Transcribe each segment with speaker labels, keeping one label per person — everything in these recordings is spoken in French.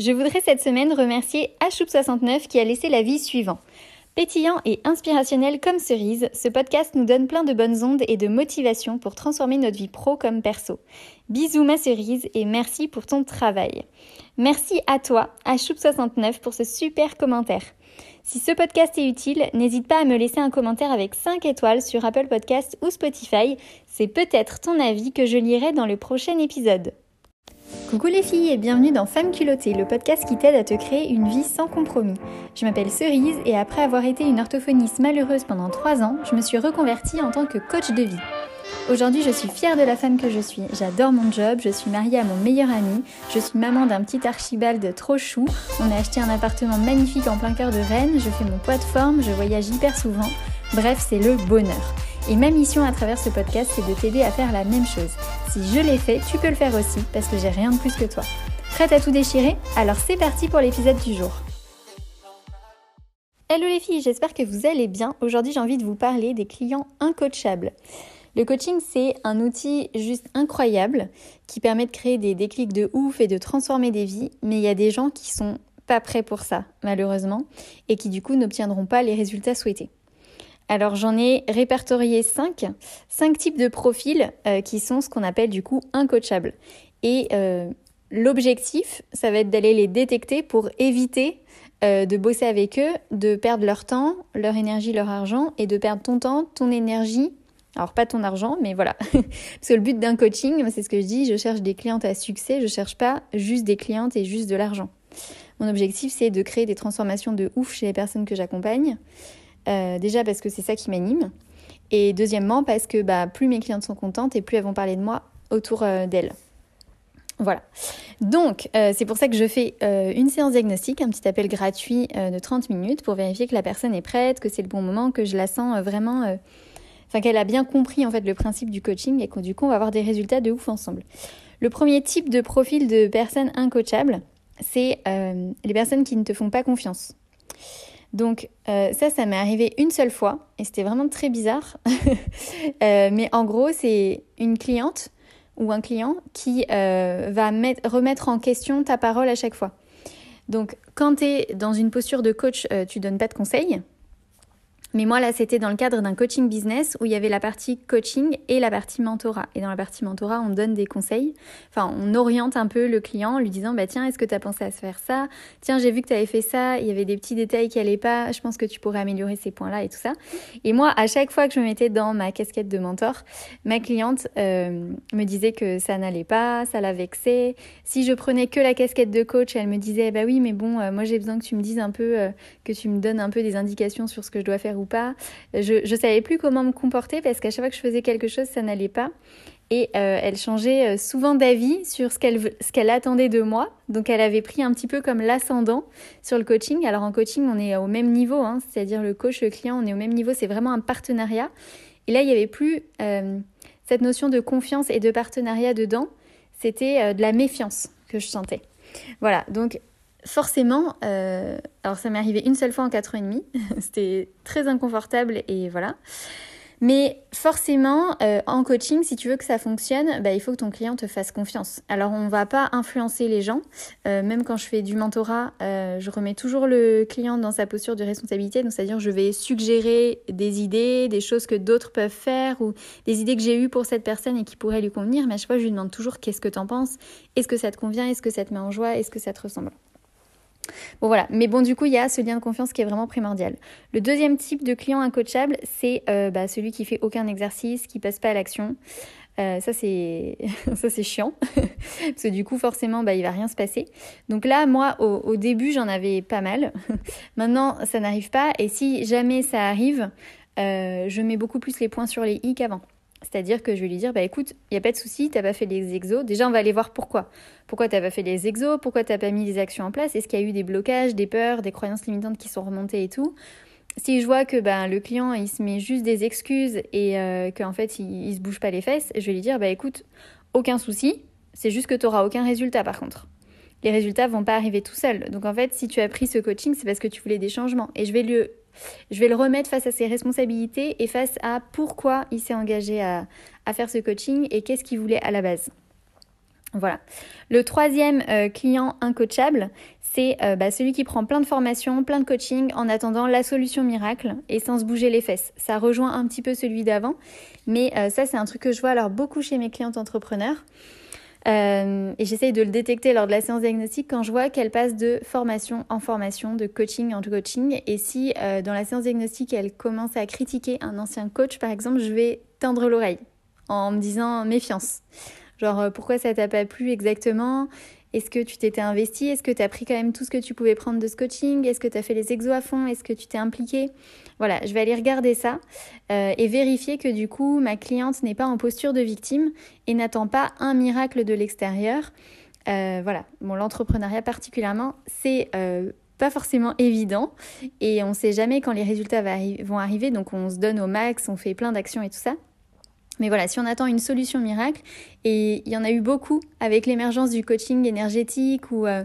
Speaker 1: Je voudrais cette semaine remercier Houp69 qui a laissé l'avis suivant. Pétillant et inspirationnel comme cerise, ce podcast nous donne plein de bonnes ondes et de motivation pour transformer notre vie pro comme perso. Bisous ma cerise et merci pour ton travail. Merci à toi, Houp69, pour ce super commentaire. Si ce podcast est utile, n'hésite pas à me laisser un commentaire avec 5 étoiles sur Apple Podcast ou Spotify. C'est peut-être ton avis que je lirai dans le prochain épisode. Coucou les filles et bienvenue dans Femme culottée, le podcast qui t'aide à te créer une vie sans compromis. Je m'appelle Cerise et après avoir été une orthophoniste malheureuse pendant 3 ans, je me suis reconvertie en tant que coach de vie. Aujourd'hui, je suis fière de la femme que je suis. J'adore mon job, je suis mariée à mon meilleur ami, je suis maman d'un petit archibald trop chou. On a acheté un appartement magnifique en plein cœur de Rennes, je fais mon poids de forme, je voyage hyper souvent. Bref, c'est le bonheur. Et ma mission à travers ce podcast, c'est de t'aider à faire la même chose. Si je l'ai fait, tu peux le faire aussi, parce que j'ai rien de plus que toi. Prête à tout déchirer? Alors c'est parti pour l'épisode du jour. Hello les filles, j'espère que vous allez bien. Aujourd'hui j'ai envie de vous parler des clients incoachables. Le coaching, c'est un outil juste incroyable qui permet de créer des déclics de ouf et de transformer des vies, mais il y a des gens qui sont pas prêts pour ça, malheureusement, et qui du coup n'obtiendront pas les résultats souhaités. Alors j'en ai répertorié 5, 5 types de profils euh, qui sont ce qu'on appelle du coup incoachables. Et euh, l'objectif, ça va être d'aller les détecter pour éviter euh, de bosser avec eux, de perdre leur temps, leur énergie, leur argent et de perdre ton temps, ton énergie. Alors pas ton argent, mais voilà. Parce que le but d'un coaching, c'est ce que je dis, je cherche des clientes à succès, je cherche pas juste des clientes et juste de l'argent. Mon objectif, c'est de créer des transformations de ouf chez les personnes que j'accompagne. Euh, déjà parce que c'est ça qui m'anime. Et deuxièmement parce que bah, plus mes clientes sont contentes et plus elles vont parler de moi autour euh, d'elles. Voilà. Donc, euh, c'est pour ça que je fais une séance diagnostique, un petit appel gratuit de 30 minutes pour vérifier que la personne est prête, que c'est le bon moment, que je la sens vraiment... Enfin, qu'elle a bien compris en fait le principe du coaching et que du coup, on va avoir des résultats de ouf ensemble. Le premier type de profil de personnes incoachables, c'est les personnes qui ne te font pas confiance. Donc euh, ça, ça m'est arrivé une seule fois et c'était vraiment très bizarre. Euh, mais en gros, c'est une cliente ou un client qui euh, va remettre en question ta parole à chaque fois. Donc quand tu es dans une posture de coach, tu donnes pas de conseils. Mais moi, là, c'était dans le cadre d'un coaching business où il y avait la partie coaching et la partie mentorat. Et dans la partie mentorat, on donne des conseils. Enfin, on oriente un peu le client en lui disant, bah tiens, est-ce que tu as pensé à se faire ça? Tiens, j'ai vu que tu avais fait ça, il y avait des petits détails qui allaient pas, je pense que tu pourrais améliorer ces points-là et tout ça. Et moi, à chaque fois que je me mettais dans ma casquette de mentor, ma cliente euh, me disait que ça n'allait pas, ça la vexait. Si je prenais que la casquette de coach, elle me disait, bah oui, mais bon, euh, moi j'ai besoin que tu me dises un peu, euh, que tu me donnes un peu des indications sur ce que je dois faire pas. Je, savais plus comment me comporter parce qu'à chaque fois que je faisais quelque chose, ça n'allait pas. Et euh, elle changeait euh, souvent d'avis sur ce qu'elle ce qu'elle attendait de moi. Donc elle avait pris un petit peu comme l'ascendant sur le coaching. Alors en coaching, on est au même niveau, hein, c'est-à-dire le coach, le client, on est au même niveau. C'est vraiment un partenariat. Et là, il n'y avait plus euh, cette notion de confiance et de partenariat dedans. C'était de la méfiance que je sentais. Voilà. Donc forcément, euh, alors ça m'est arrivé une seule fois en 4 ans et demi, c'était très inconfortable et voilà. Mais forcément, euh, en coaching, si tu veux que ça fonctionne, bah, il faut que ton client te fasse confiance. Alors, on ne va pas influencer les gens. Euh, même quand je fais du mentorat, je remets toujours le client dans sa posture de responsabilité. Donc, c'est-à-dire, je vais suggérer des idées, des choses que d'autres peuvent faire ou des idées que j'ai eues pour cette personne et qui pourraient lui convenir. Mais à chaque fois, je lui demande toujours qu'est-ce que tu en penses? Est-ce que ça te convient? Est-ce que ça te met en joie? Est-ce que ça te ressemble? Bon voilà, mais bon du coup il y a ce lien de confiance qui est vraiment primordial. Le deuxième type de client incoachable, c'est euh, bah, celui qui fait aucun exercice, qui passe pas à l'action. Euh, ça c'est ça c'est chiant parce que du coup forcément bah il va rien se passer. Donc là moi au, début j'en avais pas mal. Maintenant ça n'arrive pas et si jamais ça arrive, euh, je mets beaucoup plus les points sur les i qu'avant. C'est-à-dire que je vais lui dire, bah écoute, il n'y a pas de souci, t'as pas fait les exos. Déjà, on va aller voir pourquoi. Pourquoi t'as pas fait les exos? Pourquoi t'as pas mis les actions en place? Est-ce qu'il y a eu des blocages, des peurs, des croyances limitantes qui sont remontées et tout? Si je vois que ben, le client, il se met juste des excuses et euh, qu'en fait, il, il se bouge pas les fesses, je vais lui dire, bah écoute, aucun souci, c'est juste que tu n'auras aucun résultat par contre. Les résultats vont pas arriver tout seuls. Donc en fait, si tu as pris ce coaching, c'est parce que tu voulais des changements. Et je vais lui je vais le remettre face à ses responsabilités et face à pourquoi il s'est engagé à, faire ce coaching et qu'est-ce qu'il voulait à la base. Voilà. Le troisième client incoachable, c'est bah, celui qui prend plein de formations, plein de coaching en attendant la solution miracle et sans se bouger les fesses. Ça rejoint un petit peu celui d'avant, mais ça c'est un truc que je vois alors beaucoup chez mes clientes entrepreneurs. Euh, et j'essaye de le détecter lors de la séance diagnostique quand je vois qu'elle passe de formation en formation, de coaching en coaching. Et si euh, dans la séance diagnostique, elle commence à critiquer un ancien coach, par exemple, je vais tendre l'oreille en me disant méfiance. Genre, euh, pourquoi ça t'a pas plu exactement? Est-ce que tu t'étais investi? Est-ce que tu as pris quand même tout ce que tu pouvais prendre de ce coaching Est-ce que tu as fait les exos à fond? Est-ce que tu t'es impliqué? Voilà, je vais aller regarder ça euh, et vérifier que du coup, ma cliente n'est pas en posture de victime et n'attend pas un miracle de l'extérieur. Euh, voilà, bon, l'entrepreneuriat particulièrement, c'est euh, pas forcément évident et on sait jamais quand les résultats vont arriver, donc on se donne au max, on fait plein d'actions et tout ça. Mais voilà, si on attend une solution miracle, et il y en a eu beaucoup avec l'émergence du coaching énergétique où euh,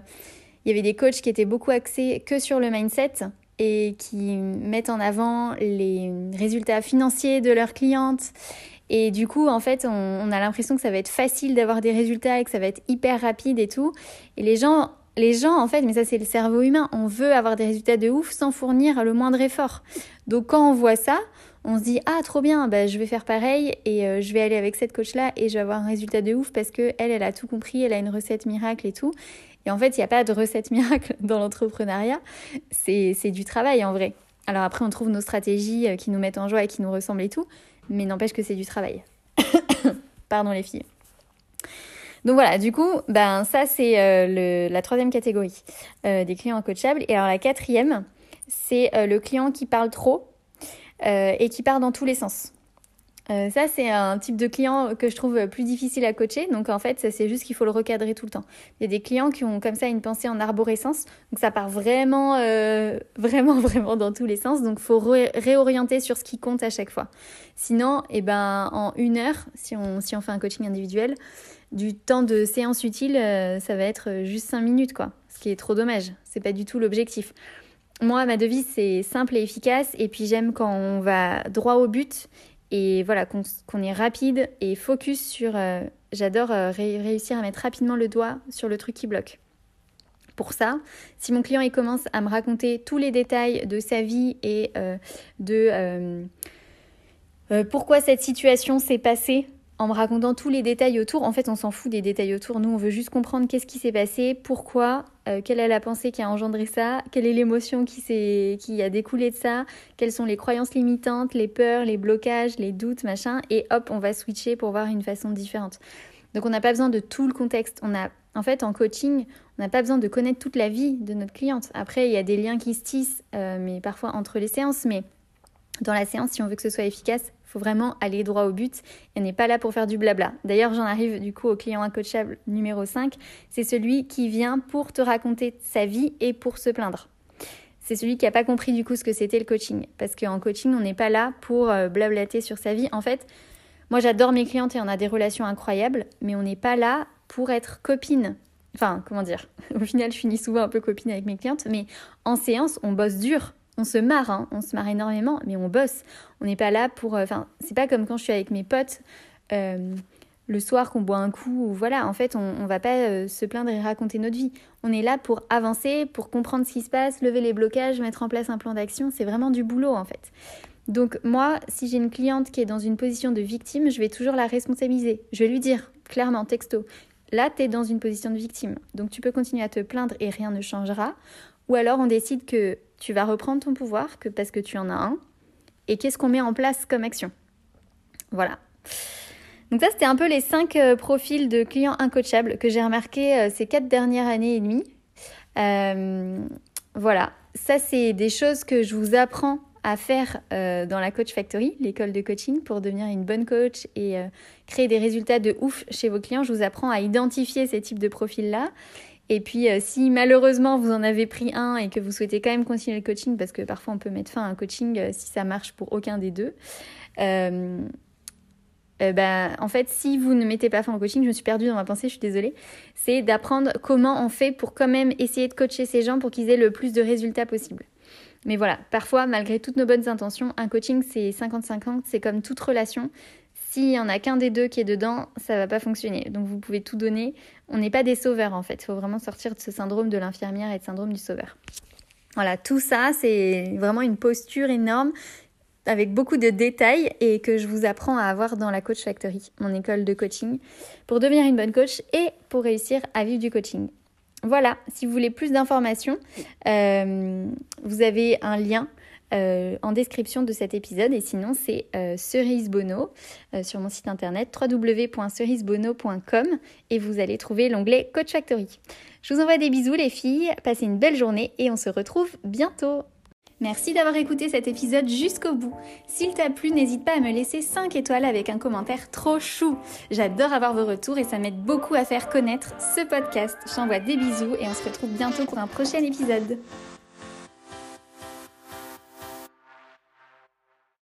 Speaker 1: il y avait des coachs qui étaient beaucoup axés que sur le mindset et qui mettent en avant les résultats financiers de leurs clientes. Et du coup, en fait, on, a l'impression que ça va être facile d'avoir des résultats et que ça va être hyper rapide et tout. Et les gens les gens, en fait, mais ça c'est le cerveau humain, on veut avoir des résultats de ouf sans fournir le moindre effort. Donc quand on voit ça, on se dit ah trop bien, bah, je vais faire pareil et euh, je vais aller avec cette coach là et je vais avoir un résultat de ouf parce que elle, elle a tout compris, elle a une recette miracle et tout. Et en fait, il n'y a pas de recette miracle dans l'entrepreneuriat, c'est du travail en vrai. Alors après, on trouve nos stratégies euh, qui nous mettent en joie et qui nous ressemblent et tout, mais n'empêche que c'est du travail. Pardon les filles. Donc voilà, du coup, ben ça c'est euh, la troisième catégorie des clients coachables. Et alors la quatrième, c'est le client qui parle trop et qui part dans tous les sens. Euh, ça, c'est un type de client que je trouve plus difficile à coacher. Donc, en fait, c'est juste qu'il faut le recadrer tout le temps. Il y a des clients qui ont comme ça une pensée en arborescence. Donc, ça part vraiment, euh, vraiment, vraiment dans tous les sens. Donc, il faut réorienter sur ce qui compte à chaque fois. Sinon, eh ben, en une heure, si on, si on fait un coaching individuel, du temps de séance utile, ça va être juste cinq minutes, quoi. Ce qui est trop dommage. C'est pas du tout l'objectif moi, ma devise, c'est simple et efficace. Et puis, j'aime quand on va droit au but et voilà, qu'on est rapide et focus sur. Euh, j'adore euh, réussir à mettre rapidement le doigt sur le truc qui bloque. Pour ça, si mon client il commence à me raconter tous les détails de sa vie et euh, de pourquoi cette situation s'est passée en me racontant tous les détails autour. En fait, on s'en fout des détails autour. Nous, on veut juste comprendre qu'est-ce qui s'est passé, pourquoi, euh, quelle est la pensée qui a engendré ça, quelle est l'émotion qui, qui a découlé de ça, quelles sont les croyances limitantes, les peurs, les blocages, les doutes, machin? Et hop, on va switcher pour voir une façon différente. Donc, on n'a pas besoin de tout le contexte. On a, en fait, en coaching, on n'a pas besoin de connaître toute la vie de notre cliente. Après, il y a des liens qui se tissent, euh, mais parfois entre les séances. Mais dans la séance, si on veut que ce soit efficace, vraiment aller droit au but et n'est pas là pour faire du blabla. D'ailleurs, j'en arrive du coup au client incoachable numéro 5. C'est celui qui vient pour te raconter sa vie et pour se plaindre. C'est celui qui n'a pas compris du coup ce que c'était le coaching. Parce qu'en coaching, on n'est pas là pour euh, blablater sur sa vie. En fait, moi j'adore mes clientes et on a des relations incroyables, mais on n'est pas là pour être copine. Enfin, comment dire? Au final, je finis souvent un peu copine avec mes clientes, mais en séance, on bosse dur on se marre, hein. on se marre énormément, mais on bosse. On n'est pas là pour. Euh, enfin, c'est pas comme quand je suis avec mes potes euh, le soir qu'on boit un coup. Ou voilà, en fait, on, ne va pas euh, se plaindre et raconter notre vie. On est là pour avancer, pour comprendre ce qui se passe, lever les blocages, mettre en place un plan d'action. C'est vraiment du boulot en fait. Donc moi, si j'ai une cliente qui est dans une position de victime, je vais toujours la responsabiliser. Je vais lui dire clairement, texto, là, tu es dans une position de victime. Donc tu peux continuer à te plaindre et rien ne changera. Ou alors on décide que tu vas reprendre ton pouvoir que parce que tu en as un. Et qu'est-ce qu'on met en place comme action Voilà. Donc ça, c'était un peu les cinq euh, profils de clients incoachables que j'ai remarqué euh, ces quatre dernières années et demie. Euh, voilà, ça c'est des choses que je vous apprends à faire dans la Coach Factory, l'école de coaching, pour devenir une bonne coach et créer des résultats de ouf chez vos clients. Je vous apprends à identifier ces types de profils-là et puis, euh, si malheureusement vous en avez pris un et que vous souhaitez quand même continuer le coaching, parce que parfois on peut mettre fin à un coaching euh, si ça marche pour aucun des deux, euh, bah, en fait, si vous ne mettez pas fin au coaching, je me suis perdue dans ma pensée, je suis désolée, c'est d'apprendre comment on fait pour quand même essayer de coacher ces gens pour qu'ils aient le plus de résultats possible. Mais voilà, parfois, malgré toutes nos bonnes intentions, un coaching c'est 50-50, c'est comme toute relation S'il y en a qu'un des deux qui est dedans, ça va pas fonctionner. Donc vous pouvez tout donner. On n'est pas des sauveurs en fait. Il faut vraiment sortir de ce syndrome de l'infirmière et de syndrome du sauveur. Voilà, tout ça, c'est vraiment une posture énorme avec beaucoup de détails et que je vous apprends à avoir dans la Coach Factory, mon école de coaching, pour devenir une bonne coach et pour réussir à vivre du coaching. Voilà, si vous voulez plus d'informations, euh, vous avez un lien euh, en description de cet épisode et sinon c'est euh, Cerise Bono sur mon site internet www.cerisebono.com et vous allez trouver l'onglet Coach Factory. Je vous envoie des bisous les filles, passez une belle journée et on se retrouve bientôt. Merci d'avoir écouté cet épisode jusqu'au bout. S'il t'a plu, n'hésite pas à me laisser 5 étoiles avec un commentaire trop chou. J'adore avoir vos retours et ça m'aide beaucoup à faire connaître ce podcast. Je des bisous et on se retrouve bientôt pour un prochain épisode.